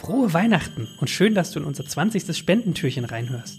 Frohe Weihnachten und schön, dass du in unser 20. Spendentürchen reinhörst.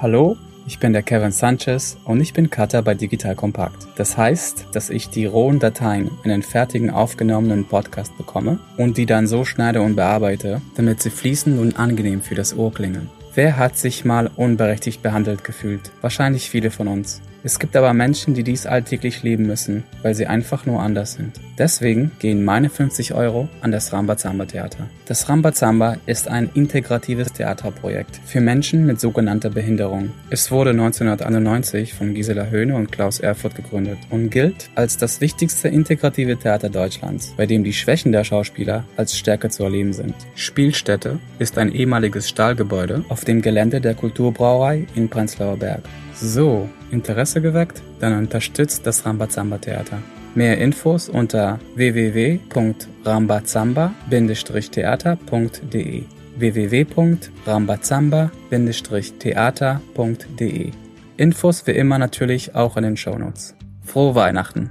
Hallo, ich bin der Kevin Sanchez und ich bin Cutter bei Digital Compact. Das heißt, dass ich die rohen Dateien in den fertigen aufgenommenen Podcast bekomme und die dann so schneide und bearbeite, damit sie fließend und angenehm für das Ohr klingen. Wer hat sich mal unberechtigt behandelt gefühlt? Wahrscheinlich viele von uns. Es gibt aber Menschen, die dies alltäglich leben müssen, weil sie einfach nur anders sind. Deswegen gehen meine 50 Euro an das Rambazamba Theater. Das Rambazamba ist ein integratives Theaterprojekt für Menschen mit sogenannter Behinderung. Es wurde 1991 von Gisela Höhne und Klaus Erfurt gegründet und gilt als das wichtigste integrative Theater Deutschlands, bei dem die Schwächen der Schauspieler als Stärke zu erleben sind. Spielstätte ist ein ehemaliges Stahlgebäude auf dem Gelände der Kulturbrauerei in Prenzlauer Berg. So, Interesse geweckt? Dann unterstützt das Rambazamba Theater. Mehr Infos unter www.rambazamba-theater.de www.rambazamba-theater.de Infos wie immer natürlich auch in den Shownotes. Frohe Weihnachten!